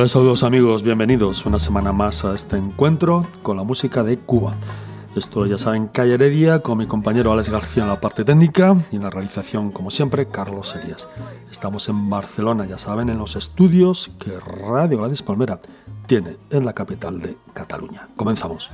Cordiales saludos amigos, bienvenidos una semana más a este encuentro con la música de Cuba. Esto ya saben, Calle Heredia, con mi compañero Alex García en la parte técnica y en la realización, como siempre, Carlos Elías. Estamos en Barcelona, ya saben, en los estudios que Radio Gladys Palmera tiene en la capital de Cataluña. Comenzamos.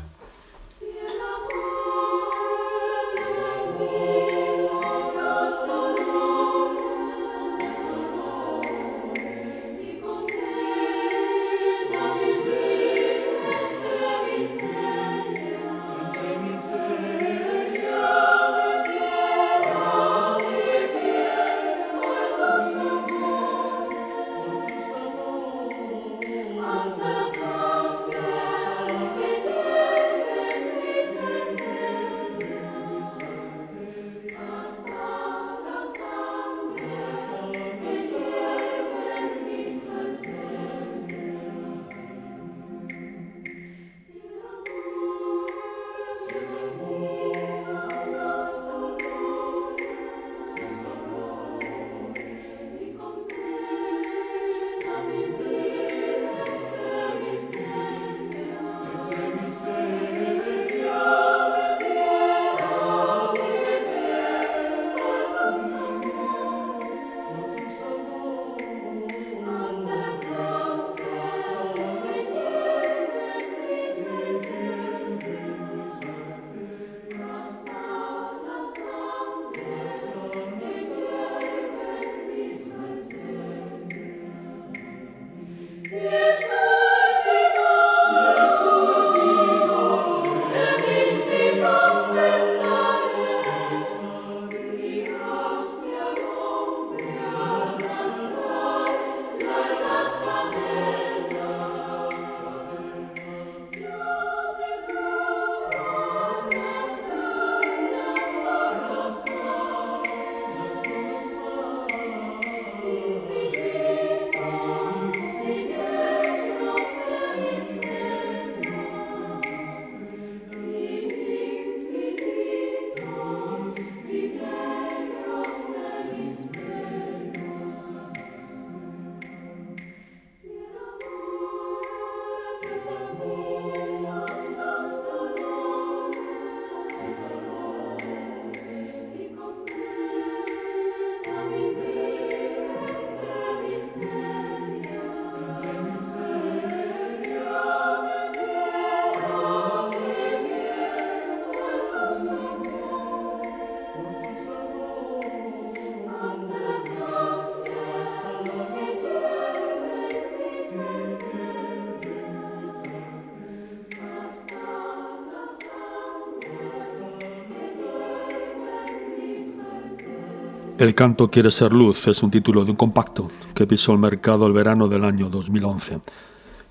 El canto quiere ser luz es un título de un compacto que pisó el mercado el verano del año 2011.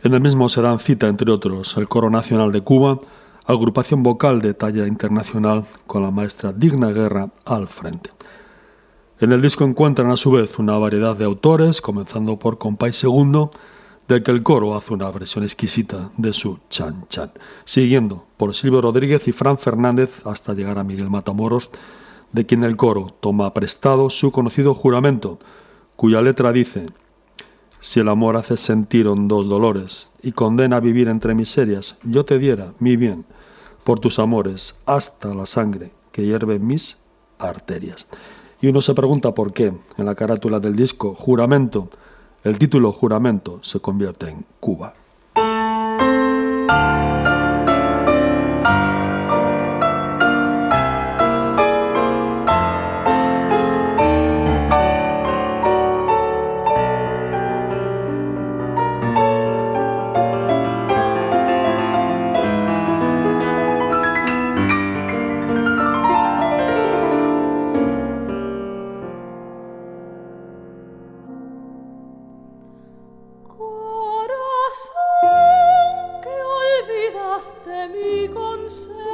En el mismo se dan cita, entre otros, el Coro Nacional de Cuba, agrupación vocal de talla internacional con la maestra Digna Guerra al frente. En el disco encuentran a su vez una variedad de autores, comenzando por Compay Segundo, del que el coro hace una versión exquisita de su Chan Chan, siguiendo por Silvio Rodríguez y Fran Fernández hasta llegar a Miguel Matamoros, de quien el coro toma prestado su conocido juramento, cuya letra dice, Si el amor hace sentir hondos dolores y condena a vivir entre miserias, yo te diera mi bien por tus amores hasta la sangre que hierve mis arterias. Y uno se pregunta por qué en la carátula del disco Juramento, el título Juramento se convierte en Cuba. Serás parte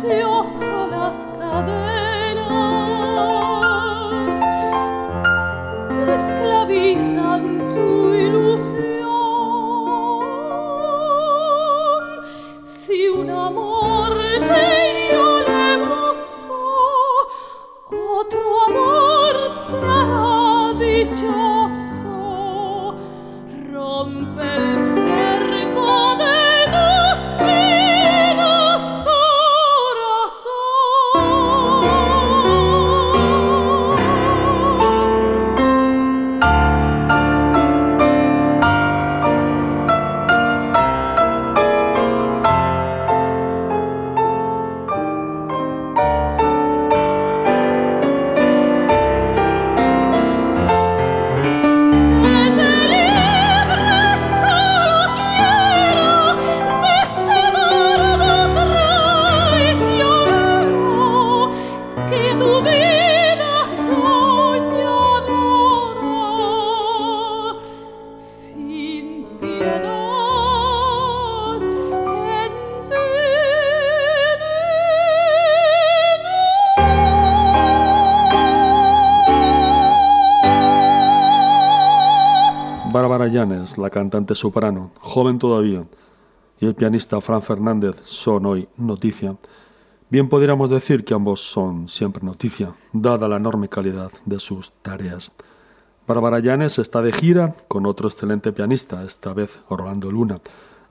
precioso las cadenas. La cantante soprano, joven todavía, y el pianista Fran Fernández son hoy noticia, bien podríamos decir que ambos son siempre noticia, dada la enorme calidad de sus tareas. Bárbara Llanes está de gira con otro excelente pianista, esta vez Rolando Luna.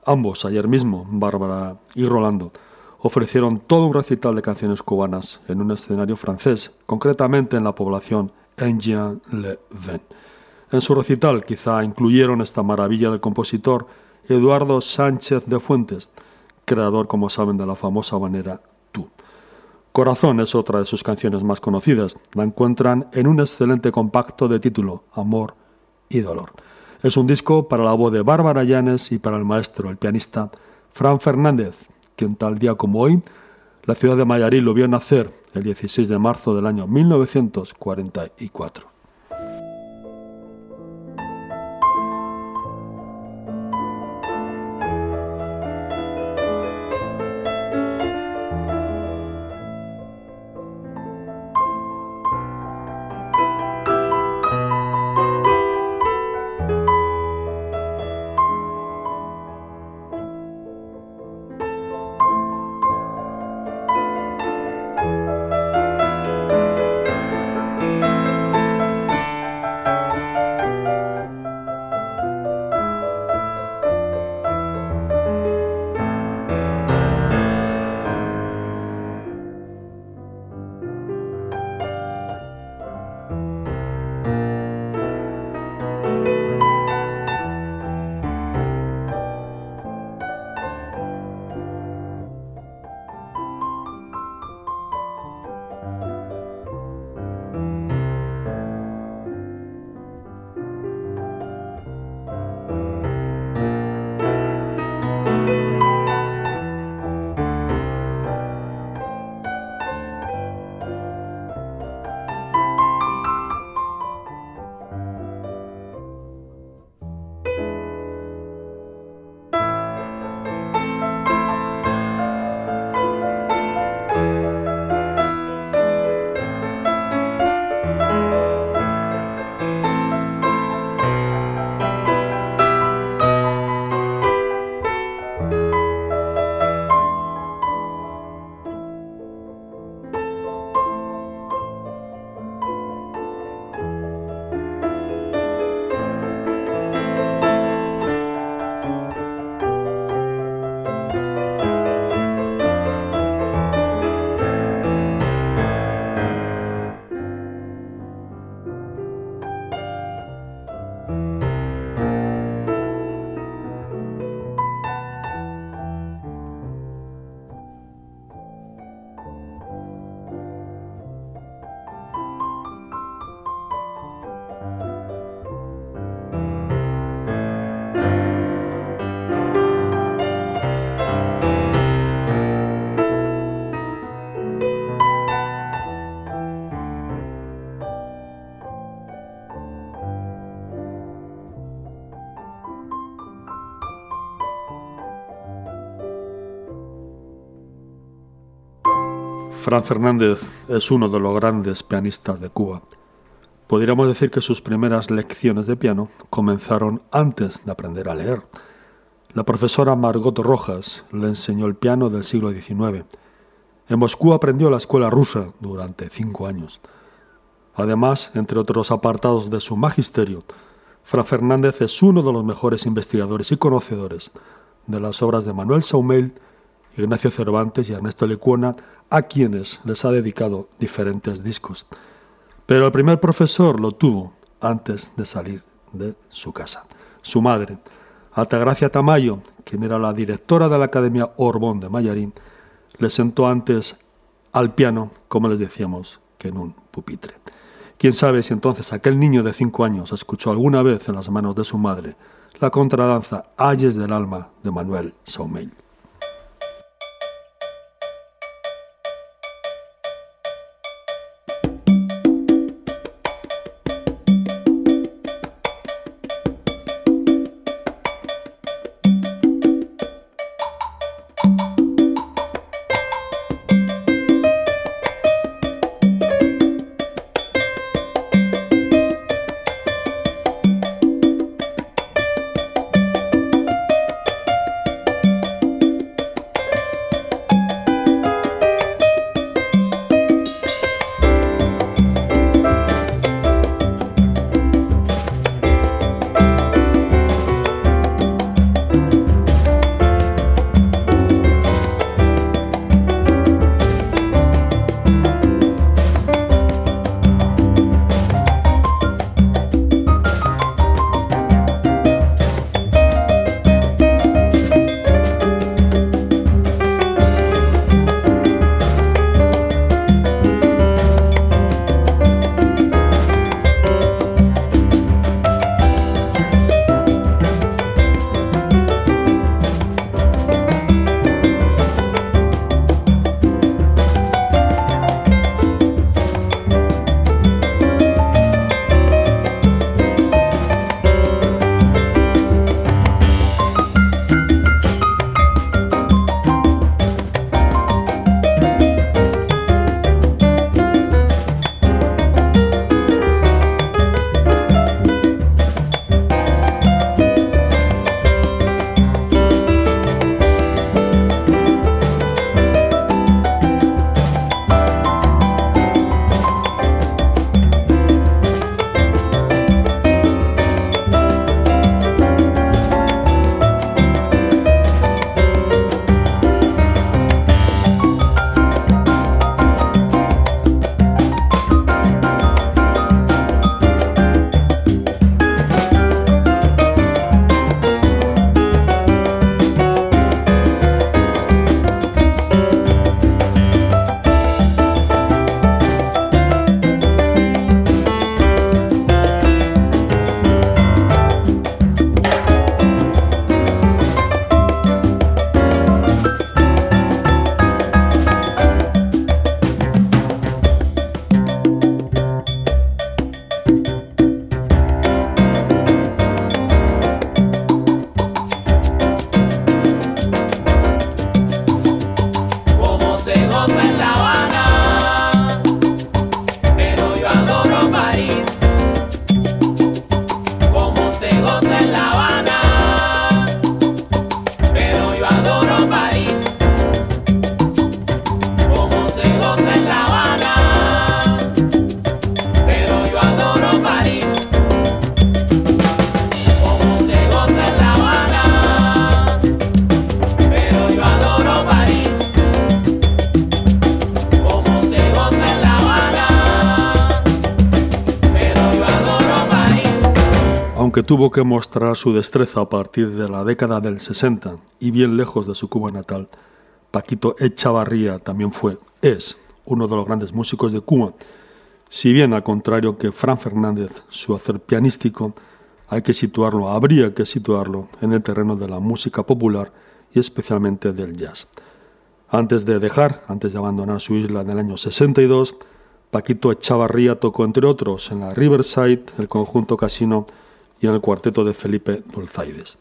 Ambos, ayer mismo, Bárbara y Rolando, ofrecieron todo un recital de canciones cubanas en un escenario francés, concretamente en la población Enghien-le-Vin. En su recital quizá incluyeron esta maravilla del compositor Eduardo Sánchez de Fuentes, creador, como saben, de la famosa manera Tú. Corazón es otra de sus canciones más conocidas. La encuentran en un excelente compacto de título Amor y Dolor. Es un disco para la voz de Bárbara Llanes y para el maestro, el pianista Fran Fernández, quien tal día como hoy, la ciudad de Mayarí lo vio nacer el 16 de marzo del año 1944. Fran Fernández es uno de los grandes pianistas de Cuba. Podríamos decir que sus primeras lecciones de piano comenzaron antes de aprender a leer. La profesora Margot Rojas le enseñó el piano del siglo XIX. En Moscú aprendió la escuela rusa durante cinco años. Además, entre otros apartados de su magisterio, Fran Fernández es uno de los mejores investigadores y conocedores de las obras de Manuel Saumel, Ignacio Cervantes y Ernesto Lecuona, a quienes les ha dedicado diferentes discos. Pero el primer profesor lo tuvo antes de salir de su casa. Su madre, Altagracia Tamayo, quien era la directora de la Academia Orbón de Mayarín, le sentó antes al piano, como les decíamos, que en un pupitre. Quién sabe si entonces aquel niño de cinco años escuchó alguna vez en las manos de su madre la contradanza Ayes del alma de Manuel Saumeil. Aunque tuvo que mostrar su destreza a partir de la década del 60 y bien lejos de su Cuba natal, Paquito Echavarría también fue, es, uno de los grandes músicos de Cuba. Si bien, al contrario que Fran Fernández, su hacer pianístico, hay que situarlo, habría que situarlo en el terreno de la música popular y especialmente del jazz. Antes de dejar, antes de abandonar su isla en el año 62, Paquito Echavarría tocó entre otros en la Riverside, el conjunto Casino y en el cuarteto de Felipe Dulzaides.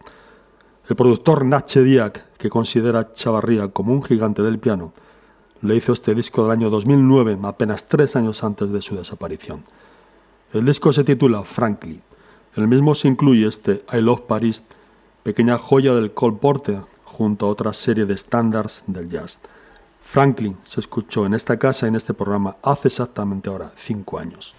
El productor Nache Diak, que considera a Chavarría como un gigante del piano, le hizo este disco del año 2009, apenas tres años antes de su desaparición. El disco se titula Frankly. El mismo se incluye este I Love Paris, pequeña joya del Cole Porter, junto a otra serie de estándares del jazz. Franklin se escuchó en esta casa, en este programa, hace exactamente ahora cinco años.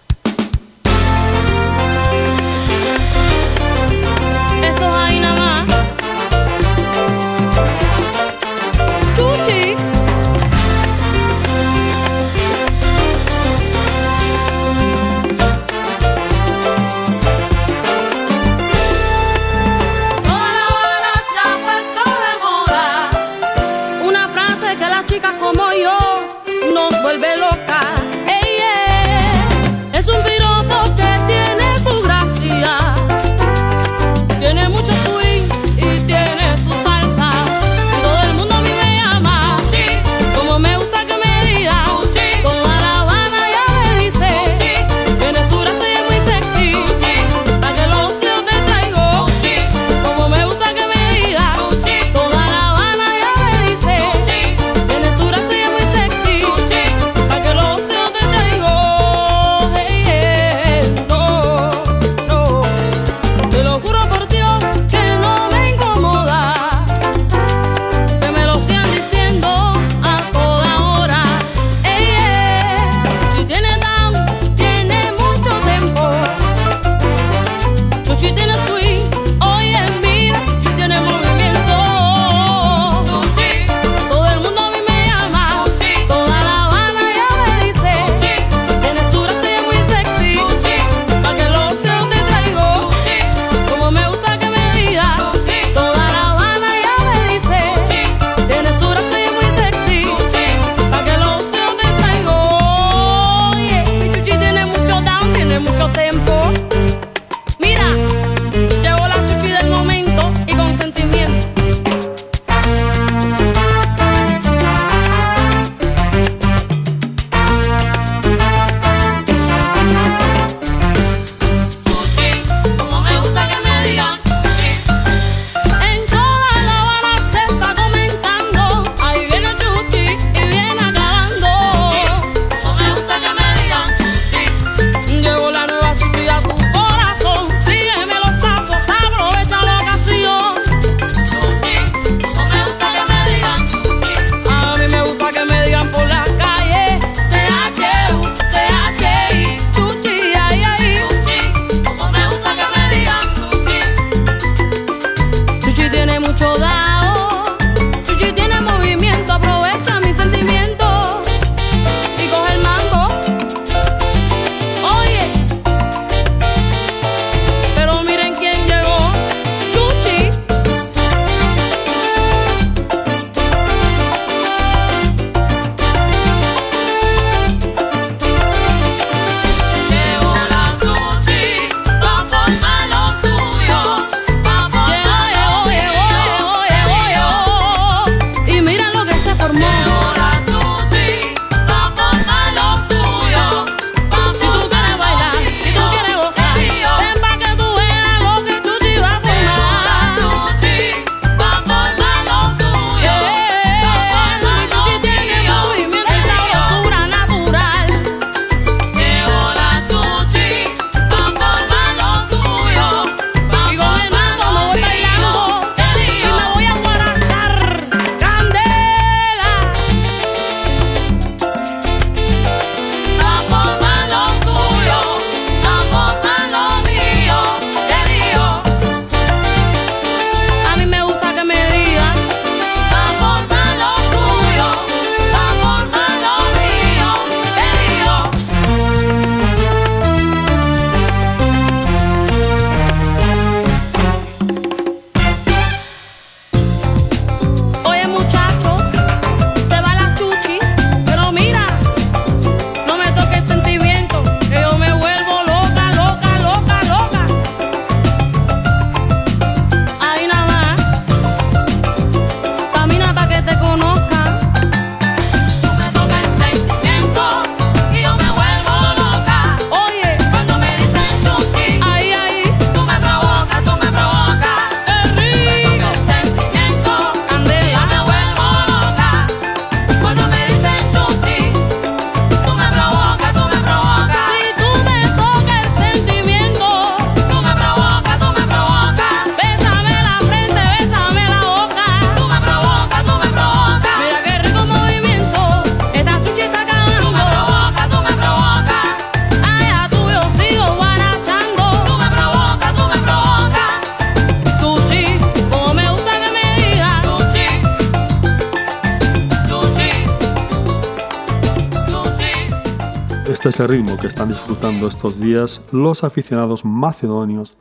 Es el ritmo que están disfrutando estos días los aficionados macedonios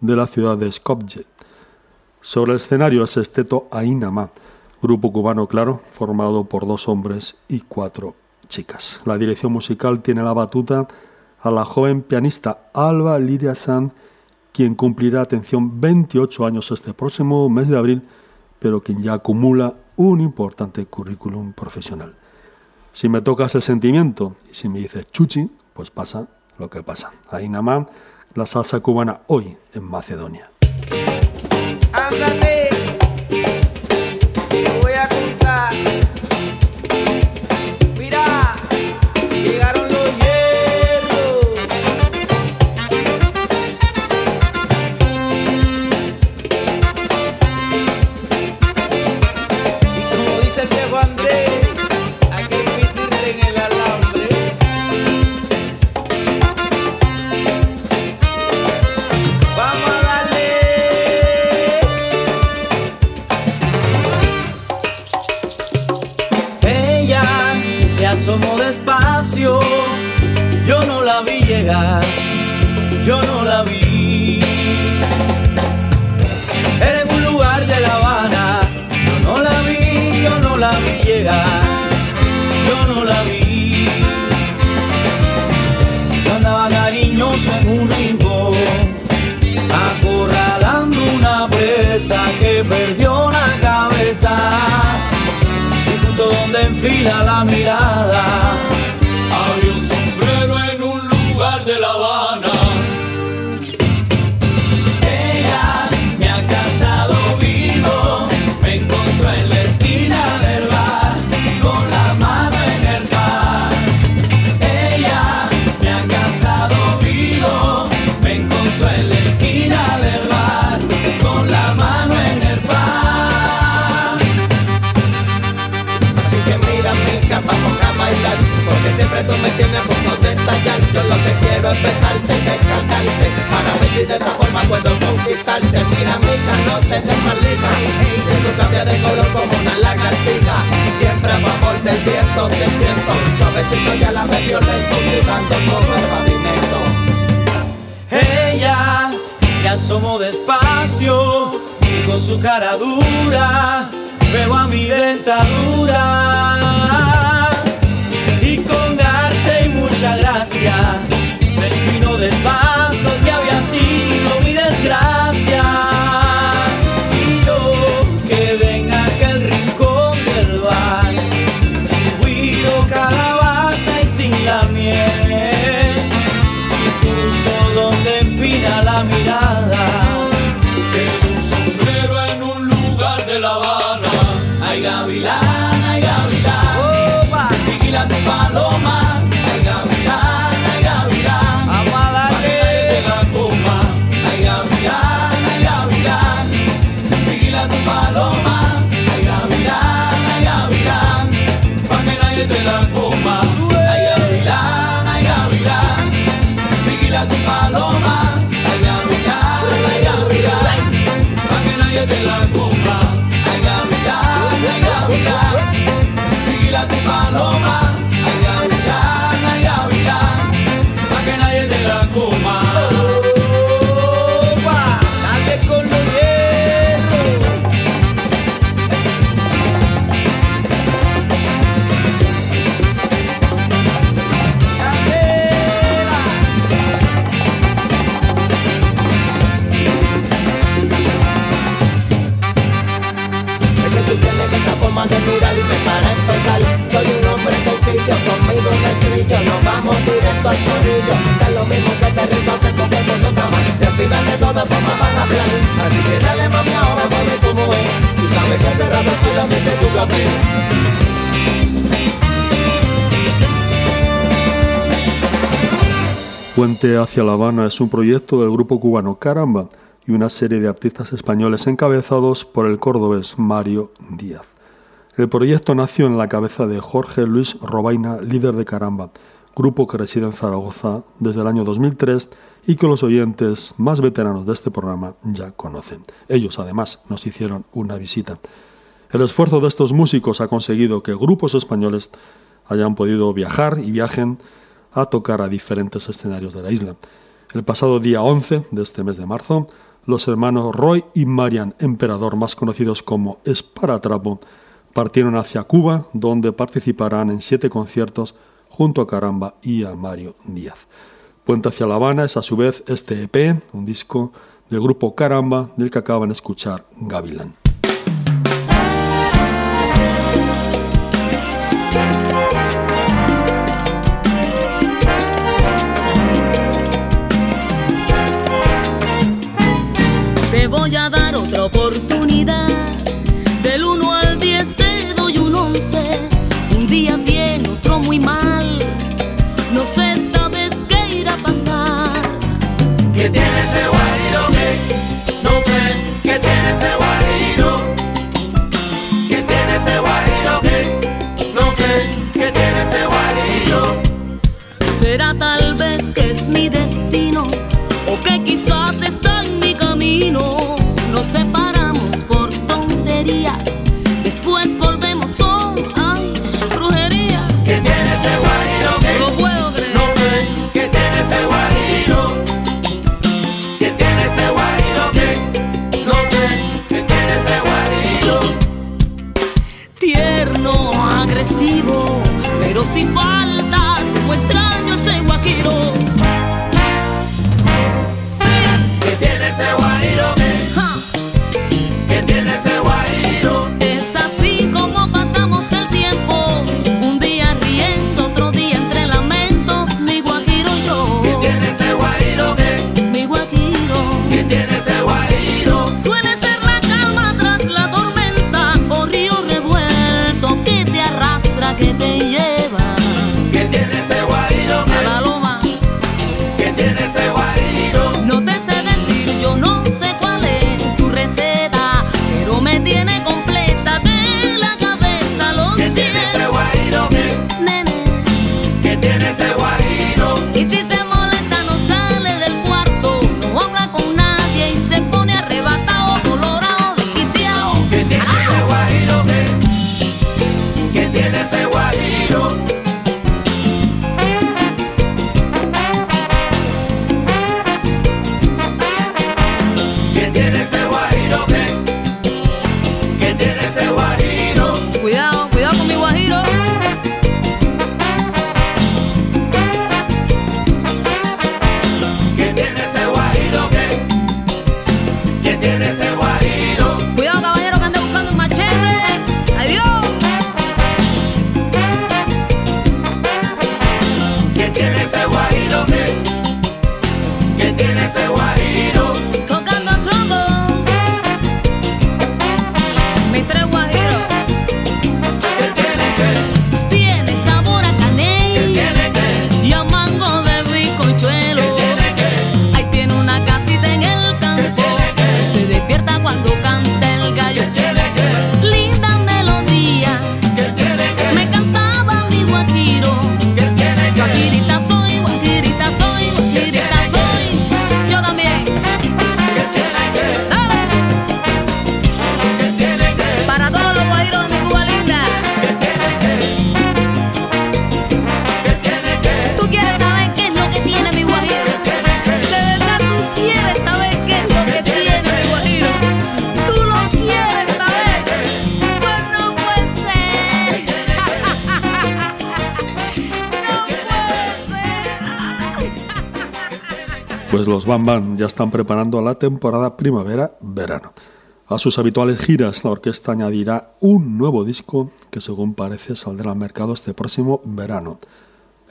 de la ciudad de Skopje. Sobre el escenario el sexteto Ainama, grupo cubano claro, formado por dos hombres y cuatro chicas. La dirección musical tiene la batuta a la joven pianista Alba Liria San, quien cumplirá, atención, 28 años este próximo mes de abril, pero quien ya acumula un importante currículum profesional. Si me tocas el sentimiento y si me dices chuchi, pues pasa lo que pasa. Ahí nada más, la salsa cubana hoy en Macedonia. Yo no la vi. Era en un lugar de La Habana, yo no la vi, yo no la vi llegar, yo no la vi. Yo andaba cariñoso en un rincón, acorralando una presa que perdió enfila la mirada, siempre tú me tienes a punto de estallar. Yo lo que quiero es besarte y descargarte, para ver si de esa forma puedo conquistarte. Mira, mica, no te des malita, que tú cambias de color como una lagartija. Siempre a favor del viento te siento, suavecito ya la me violento, sudando como el pavimento. Ella se asomó despacio y con su cara dura pegó a mi dentadura gracia se inclinó del paso que había sido mi desgracia y yo quedé en aquel rincón del bar sin guiro, calabaza y sin la miel justo donde empina la mirada. En un sombrero en un lugar de La Habana. Ay, gavilán, ay, gavilán. Vigila tu paloma. Puente hacia La Habana es un proyecto del grupo cubano Caramba y una serie de artistas españoles encabezados por el cordobés Mario Díaz. El proyecto nació en la cabeza de Jorge Luis Robaina, líder de Caramba, grupo que reside en Zaragoza desde el año 2003 y que los oyentes más veteranos de este programa ya conocen. Ellos además nos hicieron una visita. El esfuerzo de estos músicos ha conseguido que grupos españoles hayan podido viajar y viajen a tocar a diferentes escenarios de la isla. El pasado día 11 de este mes de marzo, los hermanos Roy y Marian Emperador, más conocidos como Esparatrapo, partieron hacia Cuba, donde participarán en siete conciertos junto a Caramba y a Mario Díaz. Puente hacia La Habana es a su vez este EP, un disco del grupo Caramba, del que acaban de escuchar Gavilán. Te voy a dar otra oportunidad. Del 1 al 10 te doy un 11. Un día bien, otro muy mal 点燃最后。não se faz. los Bam Bam ya están preparando la temporada primavera-verano. A sus habituales giras, la orquesta añadirá un nuevo disco que según parece saldrá al mercado este próximo verano.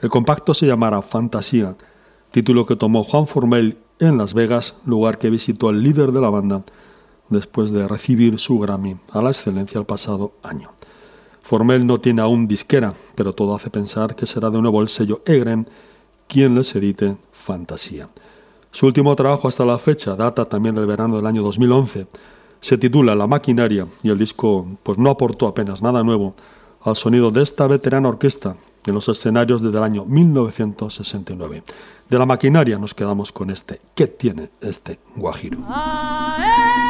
El compacto se llamará Fantasía, título que tomó Juan Formel en Las Vegas, lugar que visitó el líder de la banda después de recibir su Grammy a la excelencia el pasado año. Formel no tiene aún disquera, pero todo hace pensar que será de nuevo el sello Egren quien les edite Fantasía. Su último trabajo hasta la fecha, data también del verano del año 2011, se titula La maquinaria y el disco pues no aportó apenas nada nuevo al sonido de esta veterana orquesta en los escenarios desde el año 1969. De la maquinaria nos quedamos con este ¿Qué tiene este guajiro? Ah. Eh.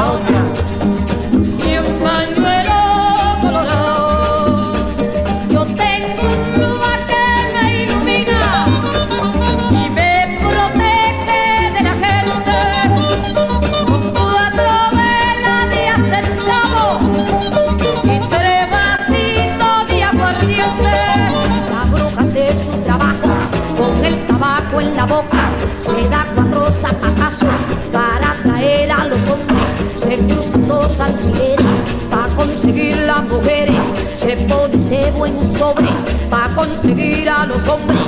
otra. Y un pañuelo colorado, yo tengo un lugar que me ilumina y me protege de la gente. Con cuatro velas de acentavo y tres vasitos de la bruja hace su trabajo con el tabaco en la boca cebo en un sobre para conseguir a los hombres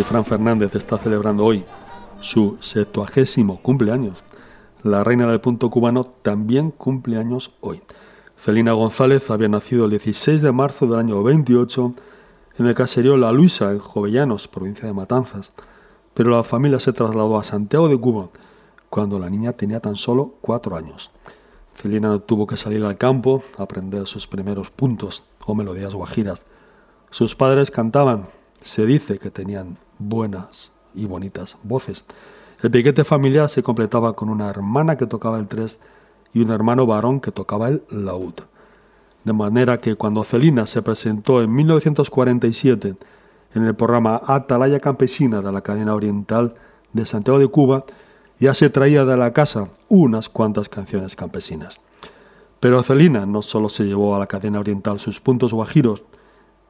Si Fran Fernández está celebrando hoy su septuagésimo cumpleaños, la reina del punto cubano también cumple años hoy. Celina González había nacido el 16 de marzo del año 28 en el caserío La Luisa, en Jovellanos, provincia de Matanzas, pero la familia se trasladó a Santiago de Cuba cuando la niña tenía tan solo cuatro años. Celina tuvo que salir al campo a aprender sus primeros puntos o melodías guajiras. Sus padres cantaban, se dice que tenían buenas y bonitas voces. El piquete familiar se completaba con una hermana que tocaba el tres y un hermano varón que tocaba el laúd. De manera que cuando Celina se presentó en 1947 en el programa Atalaya Campesina de la cadena oriental de Santiago de Cuba, ya se traía de la casa unas cuantas canciones campesinas. Pero Celina no solo se llevó a la cadena oriental sus puntos guajiros,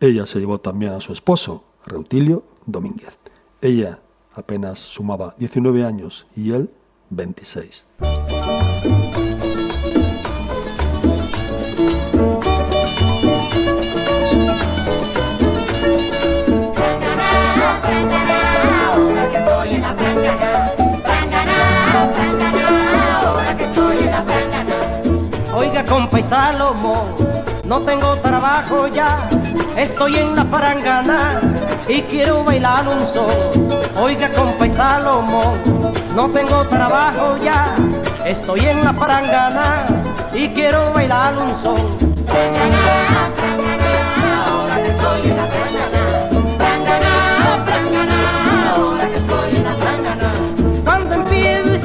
ella se llevó también a su esposo, Reutilio Domínguez. Ella apenas sumaba 19 años y él 26. Oiga, compa y no tengo trabajo ya, estoy en la parangana y quiero bailar un son. Oiga, compa y Salomón, no tengo trabajo ya, estoy en la parangana y quiero bailar un son.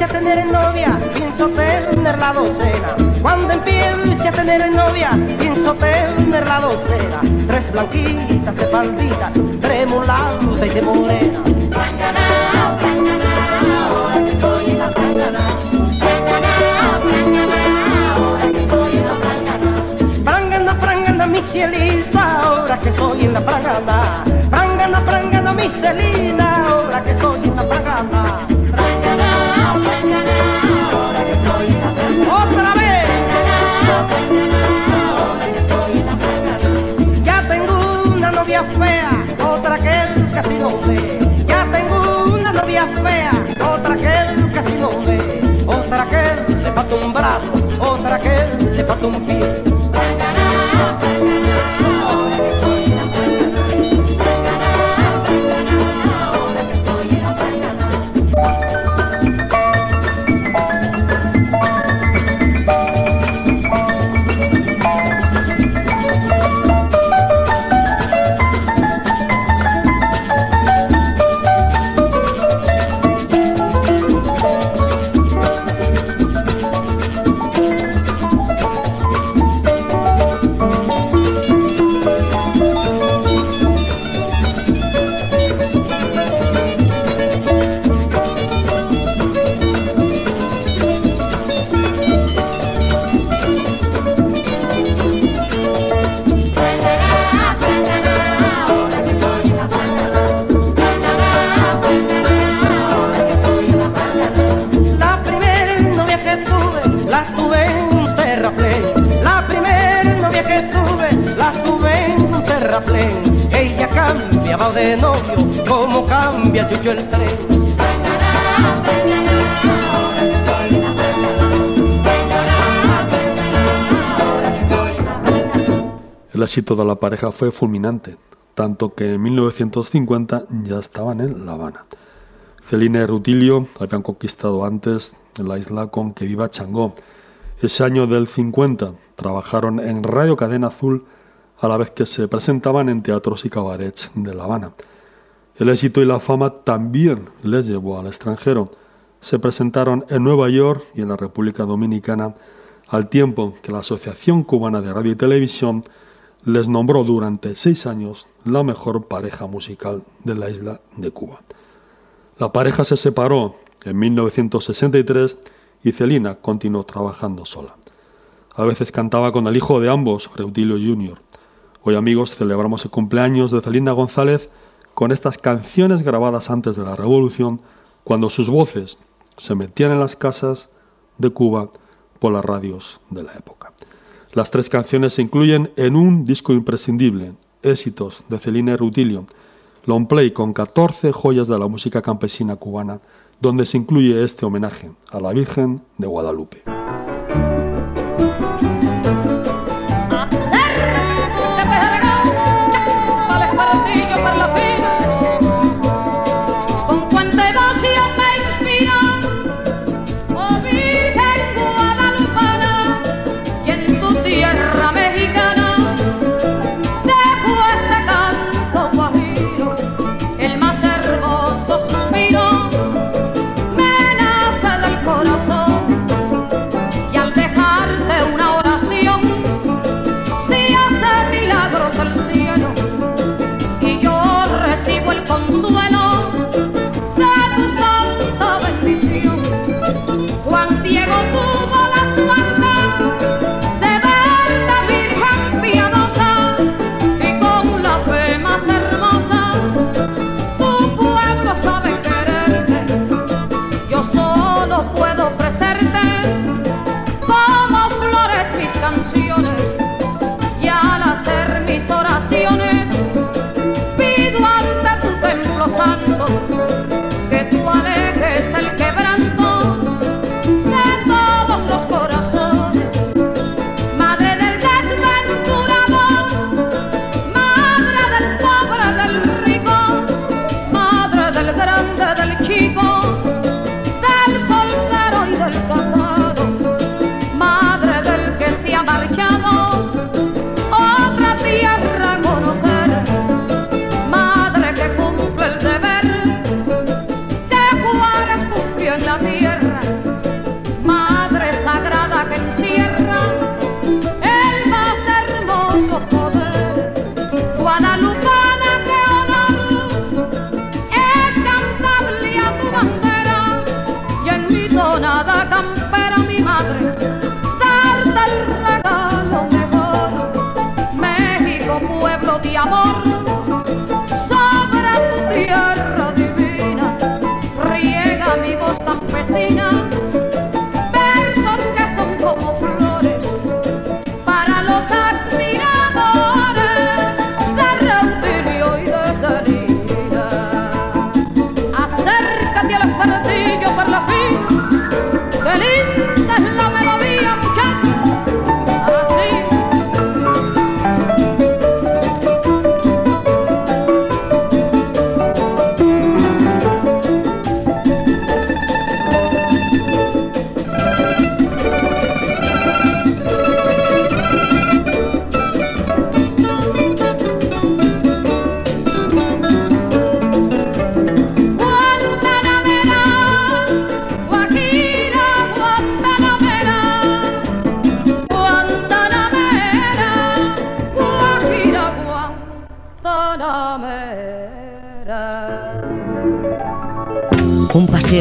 A tener novia, pienso tener la docena. Cuando empiece a tener novia, pienso tener la docena. Tres blanquitas de palditas, tres y de morena. Franganao, ahora que estoy en la ahora que estoy en la mi cielita, ahora que estoy en la frangana. Frangana, frangana, mi celina, ahora que estoy en la frangana. Otra vez. Ya tengo una novia fea, otra que casi no ve. Ya tengo una novia fea, otra que casi no ve. Otra que le falta un brazo, otra que le falta un pie. El. El éxito de la pareja fue fulminante, tanto que en 1950 ya estaban en La Habana. Celina y Rutilio habían conquistado antes la isla con Que Viva Changó. Ese año del 50 trabajaron en Radio Cadena Azul a la vez que se presentaban en teatros y cabarets de La Habana. El éxito y la fama también les llevó al extranjero. Se presentaron en Nueva York y en la República Dominicana al tiempo que la Asociación Cubana de Radio y Televisión les nombró durante seis años la mejor pareja musical de la isla de Cuba. La pareja se separó en 1963 y Celina continuó trabajando sola. A veces cantaba con el hijo de ambos, Reutilio Jr. Hoy amigos celebramos el cumpleaños de Celina González con estas canciones grabadas antes de la Revolución, cuando sus voces se metían en las casas de Cuba por las radios de la época. Las tres canciones se incluyen en un disco imprescindible, Éxitos de Celina Rutilio, long play con 14 joyas de la música campesina cubana, donde se incluye este homenaje a la Virgen de Guadalupe.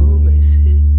Niño tú asumes.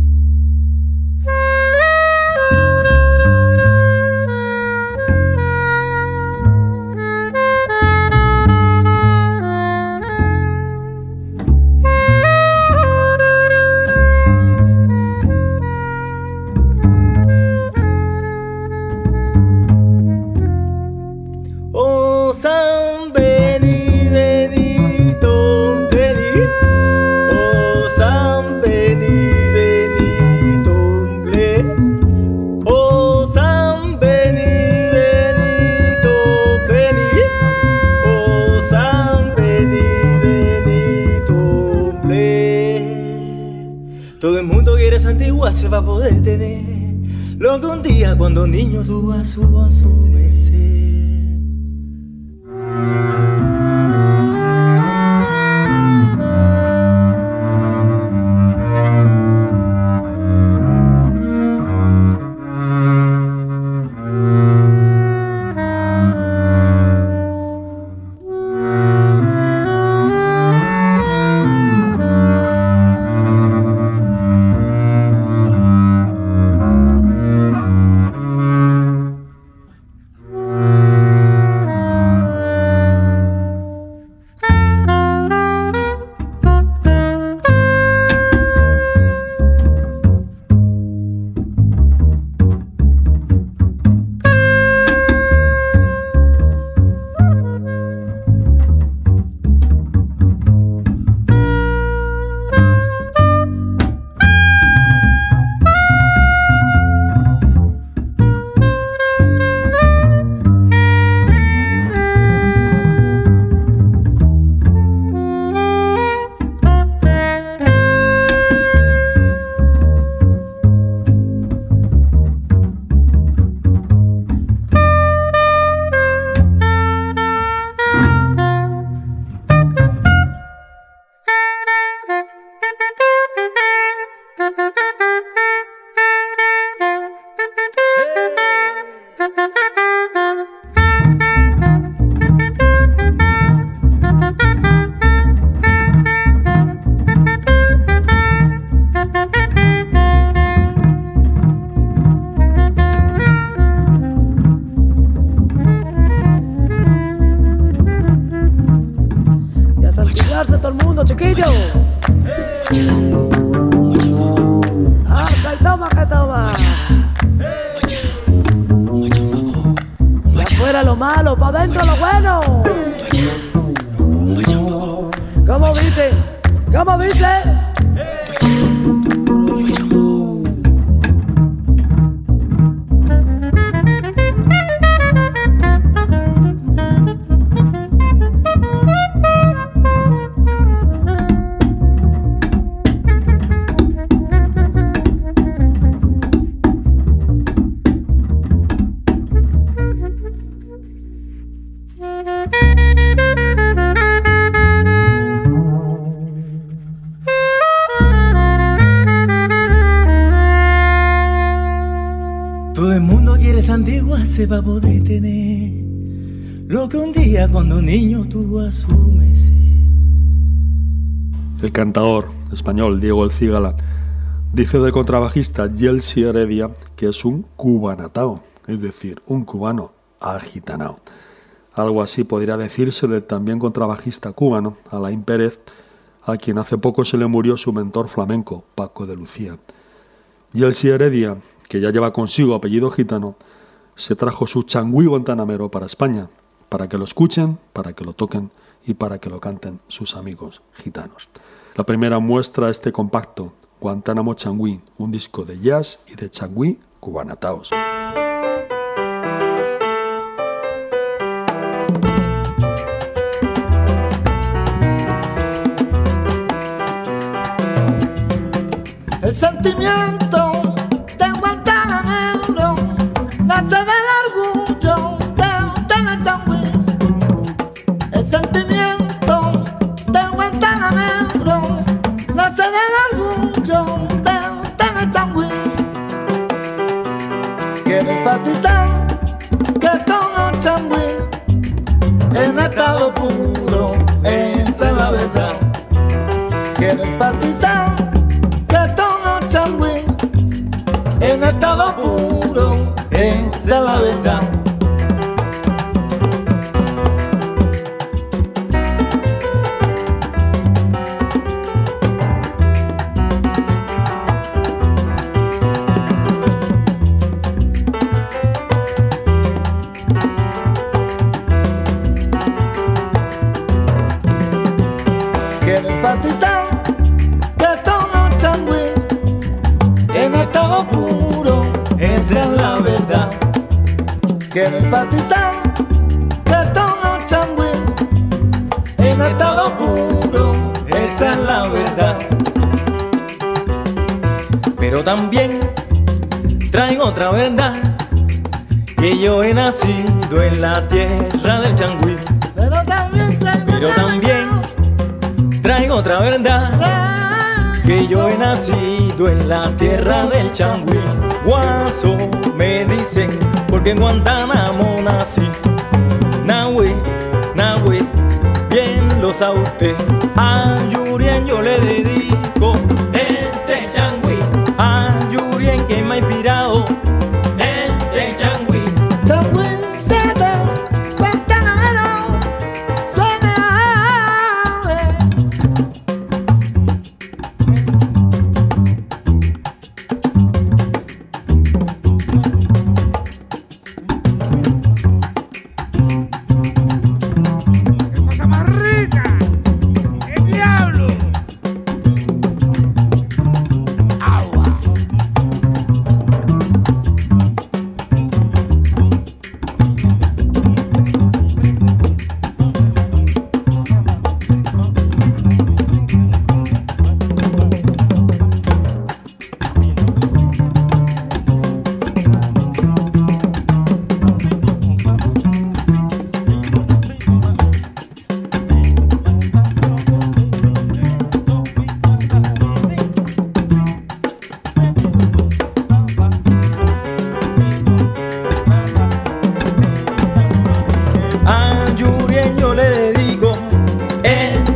El cantador español Diego El Cigala dice del contrabajista Yelsi Heredia que es un cubanatao, es decir, un cubano agitanao. Algo así podría decirse del también contrabajista cubano Alain Pérez, a quien hace poco se le murió su mentor flamenco, Paco de Lucía. Yelsi Heredia, que ya lleva consigo apellido gitano, se trajo su changüí guantanamero para España, para que lo escuchen, para que lo toquen y para que lo canten sus amigos gitanos. La primera muestra este compacto, Guantánamo Changüí, un disco de jazz y de changüí cubanataos. El sentimiento esa es la verdad. Quiero enfatizar que todo changüí en estado puro, esa es la verdad. Pero también traigo otra verdad, que yo he nacido en la tierra del changüí. Pero también traigo Pero otra también traigo otra verdad, verdad. que yo he nacido en la tierra del changüí. Guaso me dicen, porque en Guantánamo nací. Nahue, Nahue, bien lo sabe usted. A Yurien yo le dedico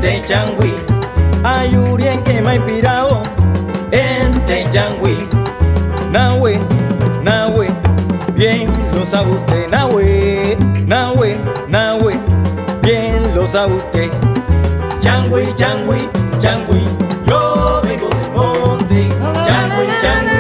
este changüí. A Yurien que me ha inspirado este changüí. Nahue, Nahue, bien lo sabe usted. Nahue, Nahue, Nahue, bien lo sabe usted. Changüí, changüí, yo vengo del monte. Changüí, changüí,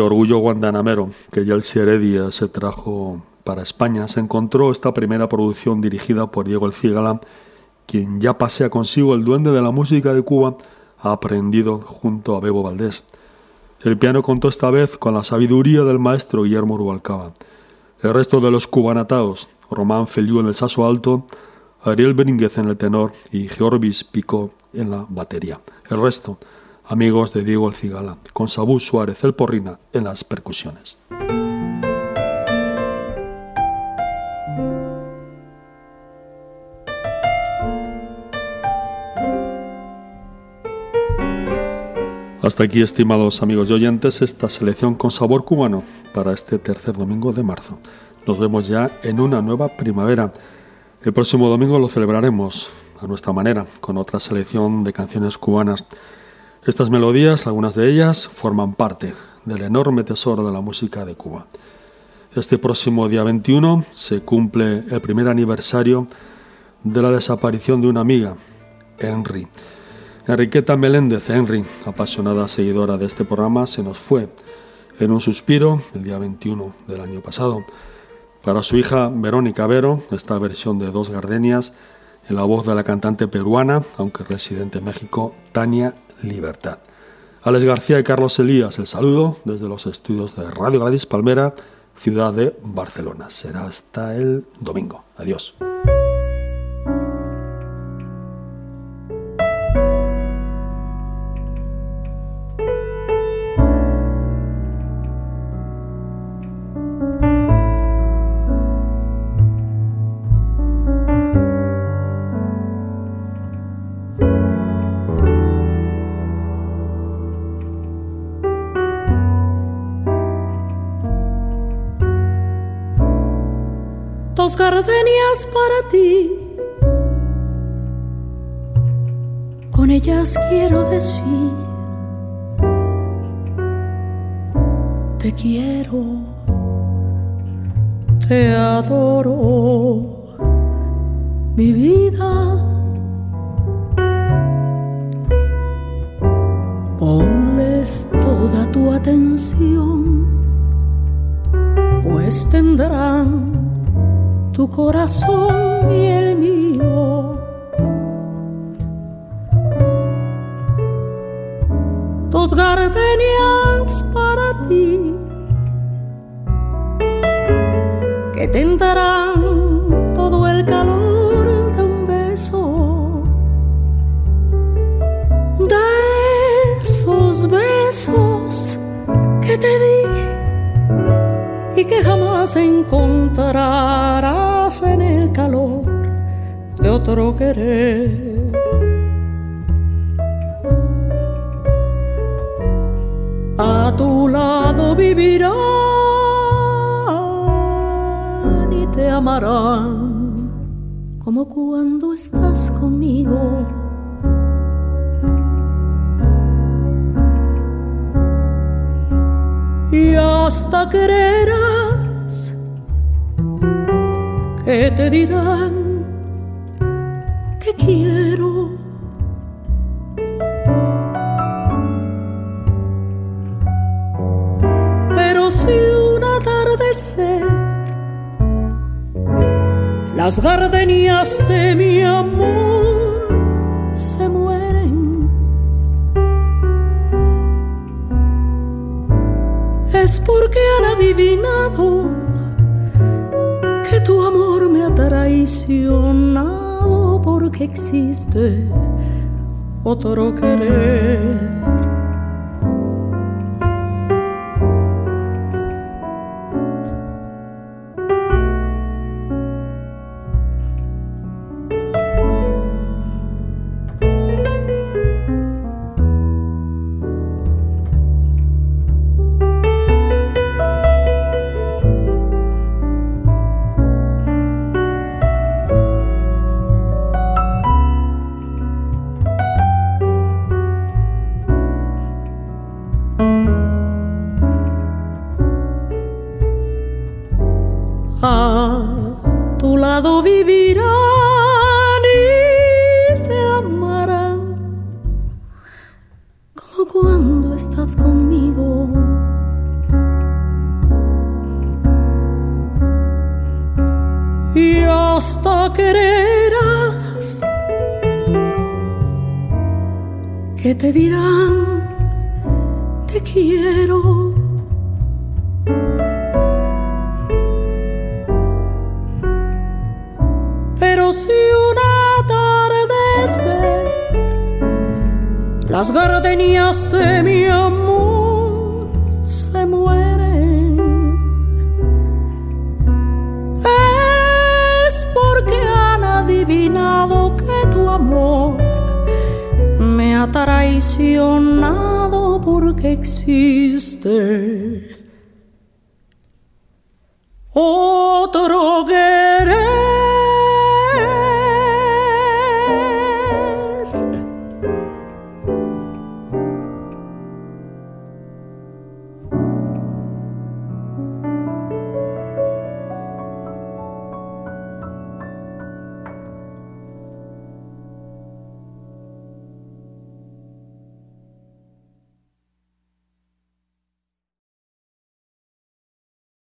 Orgullo guandanamero que Yeltsi Heredia se trajo para España se encontró esta primera producción dirigida por Diego El Cigala, quien ya pasea consigo el duende de la música de Cuba, aprendido junto a Bebo Valdés. El piano contó esta vez con la sabiduría del maestro Guillermo Rubalcaba. El resto de los cubanataos, Román Feliu en el saso alto, Ariel Benínguez en el tenor y Georgis Pico en la batería. El resto, amigos de Diego El Cigala, con Sabú Suárez el Porrina en las percusiones. Hasta aquí, estimados amigos y oyentes, esta selección con sabor cubano para este tercer domingo de marzo. Nos vemos ya en una nueva primavera. El próximo domingo lo celebraremos a nuestra manera, con otra selección de canciones cubanas. Estas melodías, algunas de ellas, forman parte del enorme tesoro de la música de Cuba. Este próximo día 21 se cumple el primer aniversario de la desaparición de una amiga, Henry. Enriqueta Meléndez, Henry, apasionada seguidora de este programa, se nos fue en un suspiro el día 21 del año pasado. Para su hija Verónica Vero, esta versión de Dos Gardenias en la voz de la cantante peruana, aunque residente en México, Tania Libertad. Alex García y Carlos Elías, el saludo desde los estudios de Radio Gladys Palmera, ciudad de Barcelona. Será hasta el domingo. Adiós. Gardenias para ti. Con ellas quiero decir, te quiero, te adoro, mi vida. Ponles toda tu atención, pues tendrán tu corazón y el mío. Dos gardenias para ti que tentarán todo el calor de un beso. De esos besos que te di que jamás encontrarás en el calor de otro querer. A tu lado vivirán y te amarán como cuando estás conmigo. y hasta creerás que te dirán que quiero. Pero si un atardecer las gardenias de mi amor se mueren, es porque han adivinado tu amor me ha traicionado porque existe otro querer.